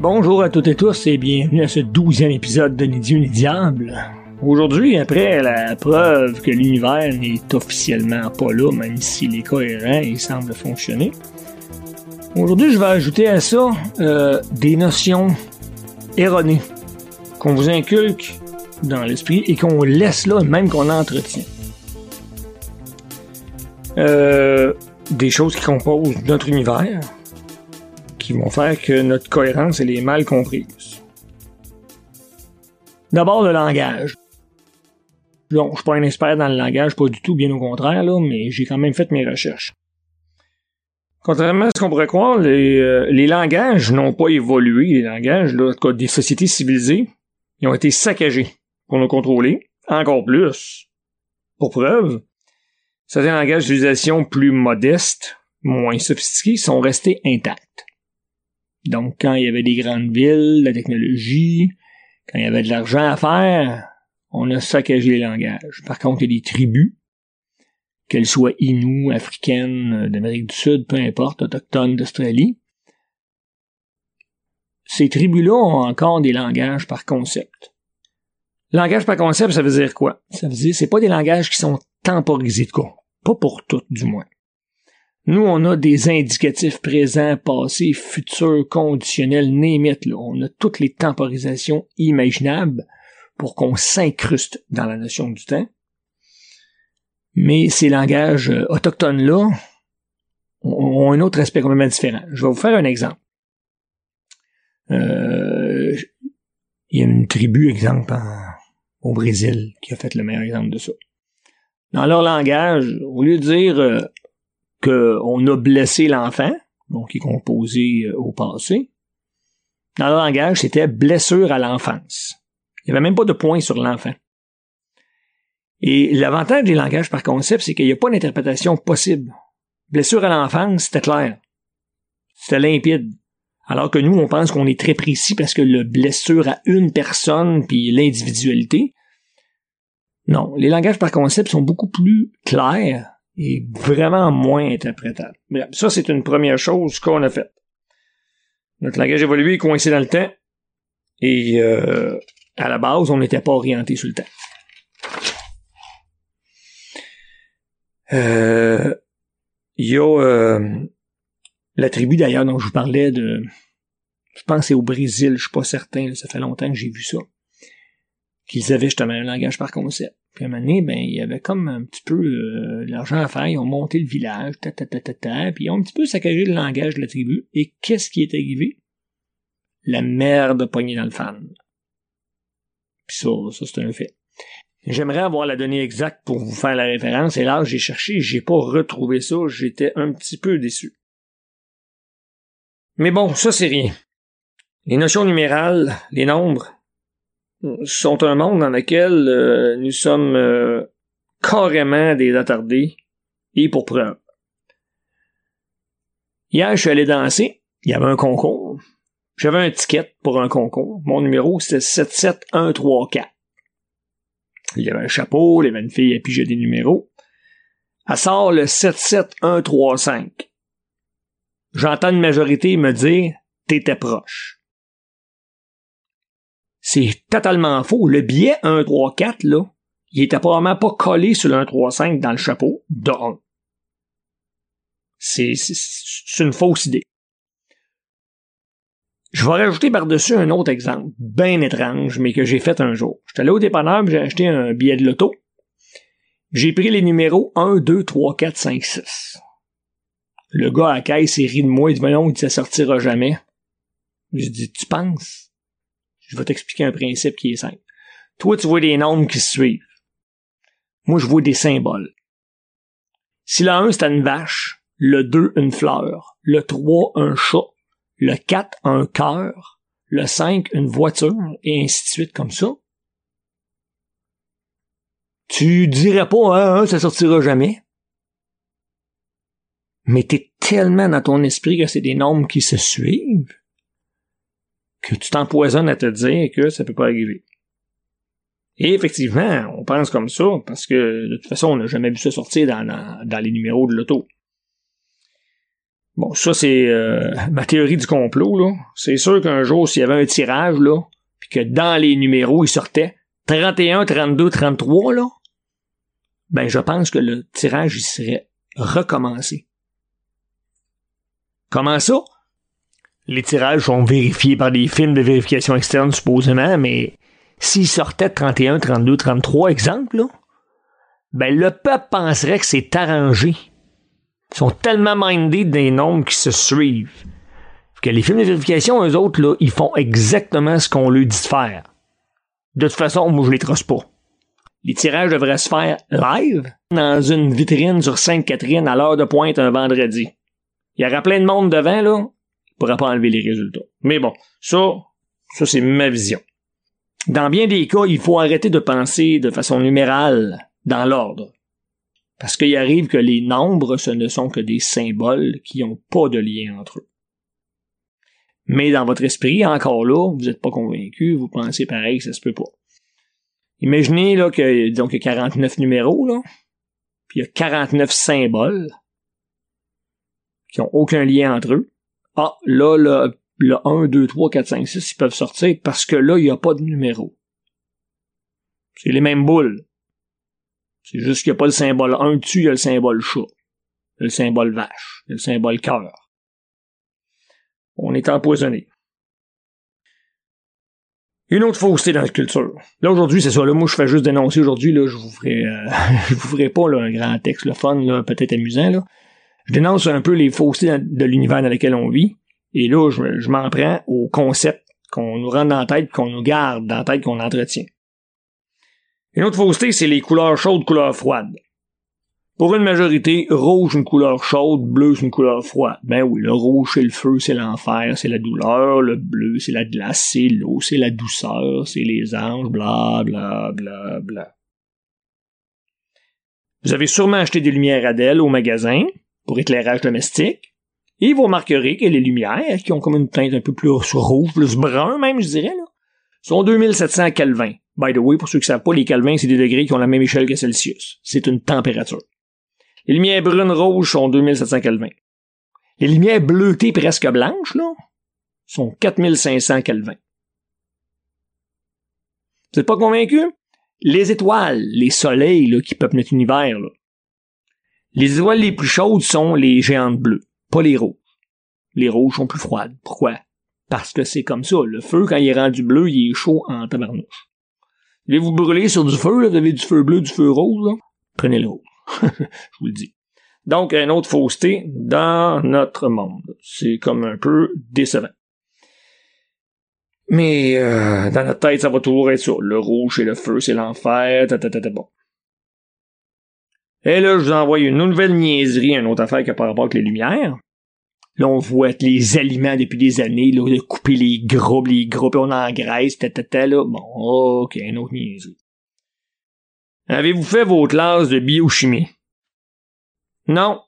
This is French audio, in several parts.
Bonjour à toutes et tous et bienvenue à ce douzième épisode de Ni Dieu ni Diable. Aujourd'hui, après la preuve que l'univers n'est officiellement pas là, même s'il est cohérent et semble fonctionner, aujourd'hui je vais ajouter à ça euh, des notions erronées qu'on vous inculque dans l'esprit et qu'on laisse là, même qu'on entretient. Euh, des choses qui composent notre univers, qui vont faire que notre cohérence est mal comprise. D'abord le langage. Bon, je suis pas un expert dans le langage, pas du tout, bien au contraire, là, mais j'ai quand même fait mes recherches. Contrairement à ce qu'on pourrait croire, les, euh, langages n'ont pas évolué. Les langages, là, cas, des sociétés civilisées, ils ont été saccagés pour nous contrôler. Encore plus. Pour preuve, certains langages d'utilisation plus modestes, moins sophistiqués, sont restés intacts. Donc, quand il y avait des grandes villes, la technologie, quand il y avait de l'argent à faire, on a saccagé les langages. Par contre, il y a des tribus, qu'elles soient inues, africaines, d'Amérique du Sud, peu importe, autochtones d'Australie. Ces tribus-là ont encore des langages par concept. Langage par concept, ça veut dire quoi? Ça veut dire, c'est pas des langages qui sont temporisés de quoi. Pas pour toutes, du moins. Nous, on a des indicatifs présents, passés, futurs, conditionnels, némites. On a toutes les temporisations imaginables pour qu'on s'incruste dans la notion du temps. Mais ces langages euh, autochtones-là ont un autre aspect complètement différent. Je vais vous faire un exemple. Euh, il y a une tribu, exemple, au Brésil, qui a fait le meilleur exemple de ça. Dans leur langage, au lieu de dire euh, qu'on a blessé l'enfant, donc qui est composé euh, au passé. Dans le langage, c'était blessure à l'enfance. Il n'y avait même pas de point sur l'enfant. Et l'avantage des langages par concept, c'est qu'il n'y a pas d'interprétation possible. Blessure à l'enfance, c'était clair. C'était limpide. Alors que nous, on pense qu'on est très précis parce que le blessure à une personne puis l'individualité. Non, les langages par concept sont beaucoup plus clairs est vraiment moins interprétable. Bref, ça, c'est une première chose qu'on a faite. Notre langage évolué est coincé dans le temps et euh, à la base, on n'était pas orienté sur le temps. Euh, il y a euh, la tribu d'ailleurs dont je vous parlais de. Je pense c'est au Brésil, je suis pas certain, ça fait longtemps que j'ai vu ça. Qu'ils avaient justement un langage par concept. Puis à un moment donné, ben, il y avait comme un petit peu euh, l'argent à faire. Ils ont monté le village, ta, ta, ta, ta, ta, puis ils ont un petit peu saccagé le langage de la tribu. Et qu'est-ce qui est arrivé? La merde poignée dans le fan. Puis ça, ça c'est un fait. J'aimerais avoir la donnée exacte pour vous faire la référence, et là, j'ai cherché, j'ai pas retrouvé ça, j'étais un petit peu déçu. Mais bon, ça c'est rien. Les notions numérales, les nombres, sont un monde dans lequel euh, nous sommes euh, carrément des attardés et pour preuve. Hier, je suis allé danser. Il y avait un concours. J'avais un ticket pour un concours. Mon numéro, c'était 77134. Il y avait un chapeau, avait une fille à piger des numéros. Elle sort le 77135. J'entends une majorité me dire T'étais proche. C'est totalement faux. Le billet 1, 3, 4, là, il était probablement pas collé sur le 1, 3, 5 dans le chapeau, de C'est, c'est une fausse idée. Je vais rajouter par-dessus un autre exemple, bien étrange, mais que j'ai fait un jour. J'étais allé au dépanneur, j'ai acheté un billet de loto. J'ai pris les numéros 1, 2, 3, 4, 5, 6. Le gars à la caisse, il rit de moi, il dit, mais non, il dit, ça sortira jamais. Je dis, tu penses? Je vais t'expliquer un principe qui est simple. Toi, tu vois des nombres qui se suivent. Moi, je vois des symboles. Si le 1, c'est une vache, le 2, une fleur, le 3, un chat, le 4, un cœur, le 5, une voiture, et ainsi de suite comme ça, tu dirais pas, hein, ça sortira jamais. Mais t'es tellement dans ton esprit que c'est des nombres qui se suivent que tu t'empoisonnes à te dire que ça peut pas arriver. Et effectivement, on pense comme ça, parce que de toute façon, on n'a jamais vu ça sortir dans, dans, les numéros de l'auto. Bon, ça c'est euh, ma théorie du complot, là. C'est sûr qu'un jour, s'il y avait un tirage, là, puis que dans les numéros, il sortait 31, 32, 33, là, ben je pense que le tirage, il serait recommencé. Comment ça? Les tirages sont vérifiés par des films de vérification externe, supposément, mais s'il sortait 31, 32, 33, exemple, là, ben le peuple penserait que c'est arrangé. Ils sont tellement mindés des nombres qui se suivent. Que les films de vérification, eux autres, là, ils font exactement ce qu'on leur dit de faire. De toute façon, moi, je les trosse pas. Les tirages devraient se faire live dans une vitrine sur Sainte-Catherine à l'heure de pointe un vendredi. Il y aura plein de monde devant, là. Pourra pas enlever les résultats. Mais bon, ça, ça, c'est ma vision. Dans bien des cas, il faut arrêter de penser de façon numérale dans l'ordre. Parce qu'il arrive que les nombres, ce ne sont que des symboles qui n'ont pas de lien entre eux. Mais dans votre esprit, encore là, vous n'êtes pas convaincu, vous pensez pareil, ça se peut pas. Imaginez là que donc il y a 49 numéros là, puis il y a 49 symboles qui ont aucun lien entre eux. Ah, là, le, le 1, 2, 3, 4, 5, 6, ils peuvent sortir parce que là, il n'y a pas de numéro. C'est les mêmes boules. C'est juste qu'il n'y a pas le symbole 1 dessus, il y a le symbole chat. Il y a le symbole vache. Il y a le symbole cœur. On est empoisonné. Une autre fausseté dans la culture. Là, aujourd'hui, c'est ça. Là, moi, je fais juste dénoncer aujourd'hui. Je vous ferai, euh, vous ferai pas un grand texte, le fun, peut-être amusant. Je dénonce un peu les faussetés de l'univers dans lequel on vit. Et là, je, je m'en prends au concept qu'on nous rend dans la tête, qu'on nous garde dans la tête, qu'on entretient. Une autre fausseté, c'est les couleurs chaudes, couleurs froides. Pour une majorité, rouge une couleur chaude, bleu c'est une couleur froide. Ben oui, le rouge c'est le feu, c'est l'enfer, c'est la douleur, le bleu c'est la glace, c'est l'eau, c'est la douceur, c'est les anges, bla bla bla bla. Vous avez sûrement acheté des lumières Adèle au magasin pour éclairage domestique, et vous remarquerez que les lumières, qui ont comme une teinte un peu plus rouge, plus brun même, je dirais, là, sont 2700 Kelvin. By the way, pour ceux qui savent pas, les Kelvin, c'est des degrés qui ont la même échelle que Celsius. C'est une température. Les lumières brunes rouges sont 2700 Kelvin. Les lumières bleutées presque blanches, là, sont 4500 Kelvin. Vous n'êtes pas convaincu? Les étoiles, les soleils là, qui peuplent notre univers, là. Les étoiles les plus chaudes sont les géantes bleues, pas les rouges. Les rouges sont plus froides. Pourquoi? Parce que c'est comme ça. Le feu, quand il est rendu bleu, il est chaud en tabarnouche. Voulez-vous brûler sur du feu, là, vous avez du feu bleu, du feu rouge, là? Prenez le rouge. je vous le dis. Donc, une autre fausseté dans notre monde. C'est comme un peu décevant. Mais euh, dans notre tête, ça va toujours être ça. Le rouge, c'est le feu, c'est l'enfer, ta, ta, ta, bon. Et là, je vous envoie une nouvelle niaiserie, une autre affaire qui a par rapport avec les lumières. Là, on voit les aliments depuis des années, là, de couper les groupes, les groupes, on engraisse, ta, ta, ta, là. Bon, ok, une autre niaiserie. Avez-vous fait vos classes de biochimie? Non.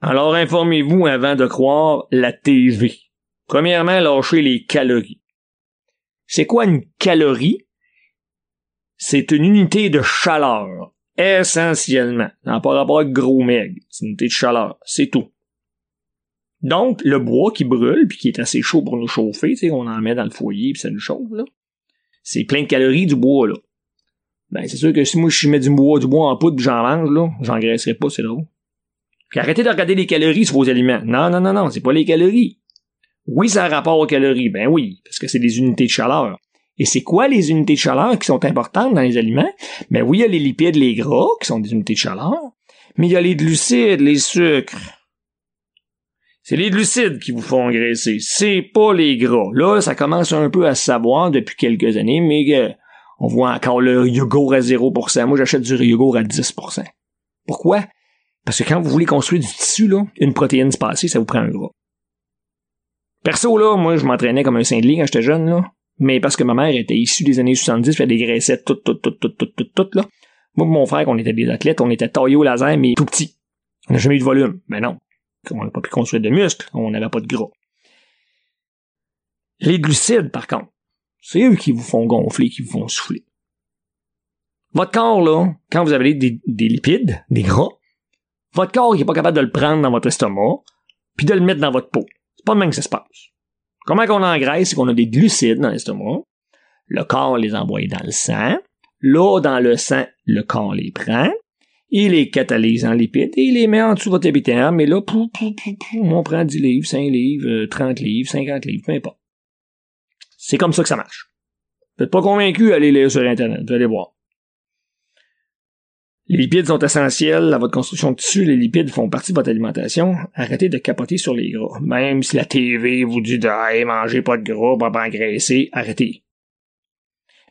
Alors informez-vous avant de croire la TV. Premièrement, lâchez les calories. C'est quoi une calorie? C'est une unité de chaleur, essentiellement. n'a pas rapport avec gros meg. C'est une unité de chaleur. C'est tout. Donc, le bois qui brûle, puis qui est assez chaud pour nous chauffer, tu on en met dans le foyer, puis ça nous chauffe, là. C'est plein de calories du bois, là. Ben, c'est sûr que si moi je mets du bois, du bois en poudre, j'en mange, là, j'engraisserai pas, c'est drôle. Puis arrêtez de regarder les calories sur vos aliments. Non, non, non, non, c'est pas les calories. Oui, ça a rapport aux calories. Ben oui, parce que c'est des unités de chaleur. Et c'est quoi les unités de chaleur qui sont importantes dans les aliments? Ben oui, il y a les lipides, les gras, qui sont des unités de chaleur. Mais il y a les glucides, les sucres. C'est les glucides qui vous font engraisser. C'est pas les gras. Là, ça commence un peu à se savoir depuis quelques années, mais euh, on voit encore le yogourt à 0%. Moi, j'achète du yogourt à 10%. Pourquoi? Parce que quand vous voulez construire du tissu, là, une protéine spacée, ça vous prend un gras. Perso, là, moi, je m'entraînais comme un saint quand j'étais jeune, là. Mais parce que ma mère était issue des années 70, fait des graissettes toutes, toutes, toutes, toutes, toutes, toutes, toutes, là. Moi mon frère, on était des athlètes, on était taillés au laser, mais tout petits. On n'a jamais eu de volume. Mais non. On n'a pas pu construire de muscles. On n'avait pas de gras. Les glucides, par contre. C'est eux qui vous font gonfler, qui vous font souffler. Votre corps, là, quand vous avez des, lipides, des gras, votre corps n'est pas capable de le prendre dans votre estomac, puis de le mettre dans votre peau. C'est pas le même que ça se passe. Comment qu'on engraisse, c'est qu'on a des glucides dans l'estomac. Le corps les envoie dans le sang. Là, dans le sang, le corps les prend. Il les catalyse en lipides et il les met en dessous de votre épithélium. Mais là, pou, pou, on prend 10 livres, 5 livres, 30 euh, livres, 50 livres, peu importe. C'est comme ça que ça marche. Vous n'êtes pas convaincu, allez lire sur Internet, vous allez voir. Les lipides sont essentiels à votre construction de tissu. Les lipides font partie de votre alimentation. Arrêtez de capoter sur les gras. Même si la TV vous dit de hey, mangez pas de gras, pas engraisser, arrêtez.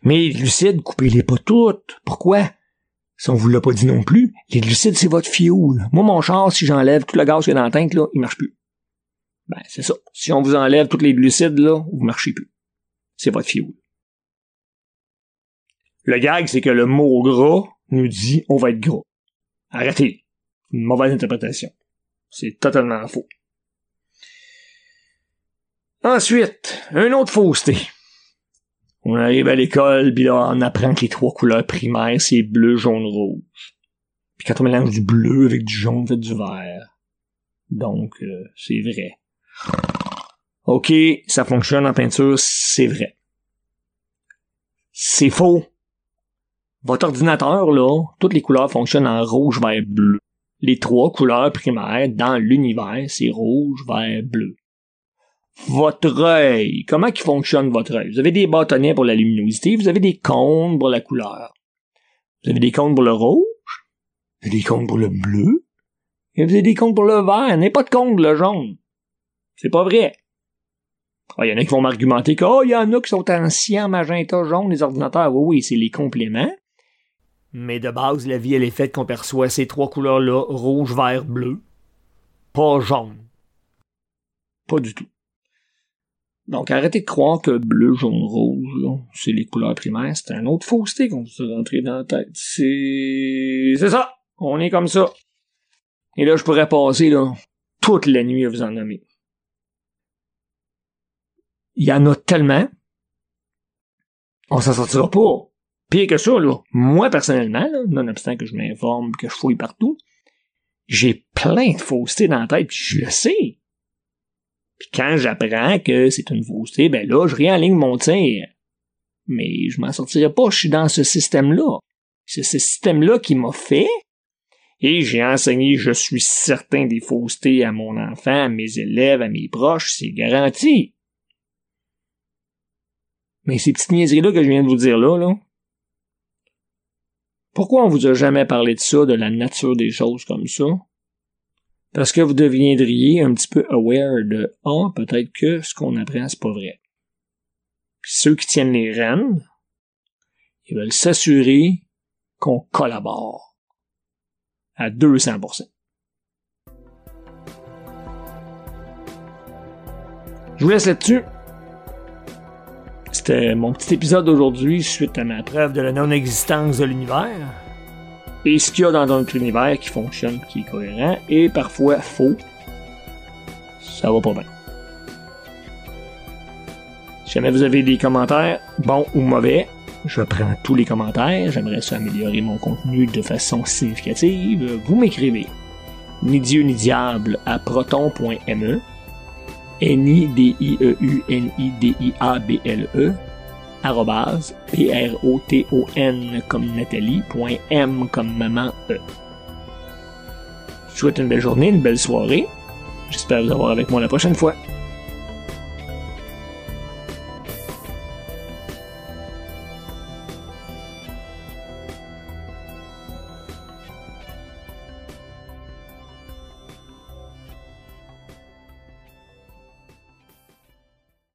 Mais les glucides, coupez-les pas toutes. Pourquoi? Si on vous l'a pas dit non plus, les glucides, c'est votre fioul. Moi, mon char, si j'enlève tout le gaz qu'il y a dans la tank, là, il marche plus. Ben, c'est ça. Si on vous enlève toutes les glucides, là, vous marchez plus. C'est votre fioul. Le gag, c'est que le mot gras nous dit on va être gros. Arrêtez. Une mauvaise interprétation. C'est totalement faux. Ensuite, un autre fausseté. On arrive à l'école, puis là, on apprend que les trois couleurs primaires, c'est bleu, jaune, rouge. Puis quand on mélange du bleu avec du jaune, fait du vert. Donc, euh, c'est vrai. OK, ça fonctionne en peinture, c'est vrai. C'est faux. Votre ordinateur, là, toutes les couleurs fonctionnent en rouge, vert, bleu. Les trois couleurs primaires dans l'univers, c'est rouge, vert, bleu. Votre œil, comment qui fonctionne votre œil? Vous avez des bâtonnets pour la luminosité, vous avez des cônes pour la couleur. Vous avez des cônes pour le rouge, vous avez des cônes pour le bleu, et vous avez des cônes pour le vert, n'est pas de pour le jaune. C'est pas vrai. Il ah, y en a qui vont m'argumenter que, oh, il y en a qui sont anciens, magenta, jaune, les ordinateurs. Oui, oui, c'est les compléments. Mais de base, la vie, elle est faite qu'on perçoit ces trois couleurs-là, rouge, vert, bleu. Pas jaune. Pas du tout. Donc, arrêtez de croire que bleu, jaune, rouge, c'est les couleurs primaires. C'est un autre fausseté qu'on vous a rentré dans la tête. C'est... C'est ça! On est comme ça. Et là, je pourrais passer, là, toute la nuit à vous en nommer. Il y en a tellement. On s'en sortira pas. Pire que ça, là, moi personnellement, nonobstant que je m'informe, que je fouille partout, j'ai plein de faussetés dans la tête, puis je le sais. Puis quand j'apprends que c'est une fausseté, ben là, je réaligne mon tir. Mais je m'en sortirai pas, je suis dans ce système-là. C'est ce système-là qui m'a fait, et j'ai enseigné, je suis certain, des faussetés à mon enfant, à mes élèves, à mes proches, c'est garanti. Mais ces petites niaiseries-là que je viens de vous dire là, là, pourquoi on vous a jamais parlé de ça, de la nature des choses comme ça? Parce que vous deviendriez un petit peu aware de Ah, peut-être que ce qu'on apprend, c'est pas vrai. Puis ceux qui tiennent les rênes, ils veulent s'assurer qu'on collabore à 200%. Je vous laisse là-dessus. Mon petit épisode d'aujourd'hui suite à ma preuve de la non-existence de l'univers. Et ce qu'il y a dans notre univers qui fonctionne, qui est cohérent, et parfois faux, ça va pas bien. Si jamais vous avez des commentaires, bons ou mauvais, je prends tous les commentaires, j'aimerais ça améliorer mon contenu de façon significative, vous m'écrivez ni Dieu ni diable à proton.me N-I-D-I-E-U-N-I-D-I-A-B-L-E, arrobase, P-R-O-T-O-N comme Nathalie, point M comme maman E. Je souhaite une belle journée, une belle soirée. J'espère vous avoir avec moi la prochaine fois.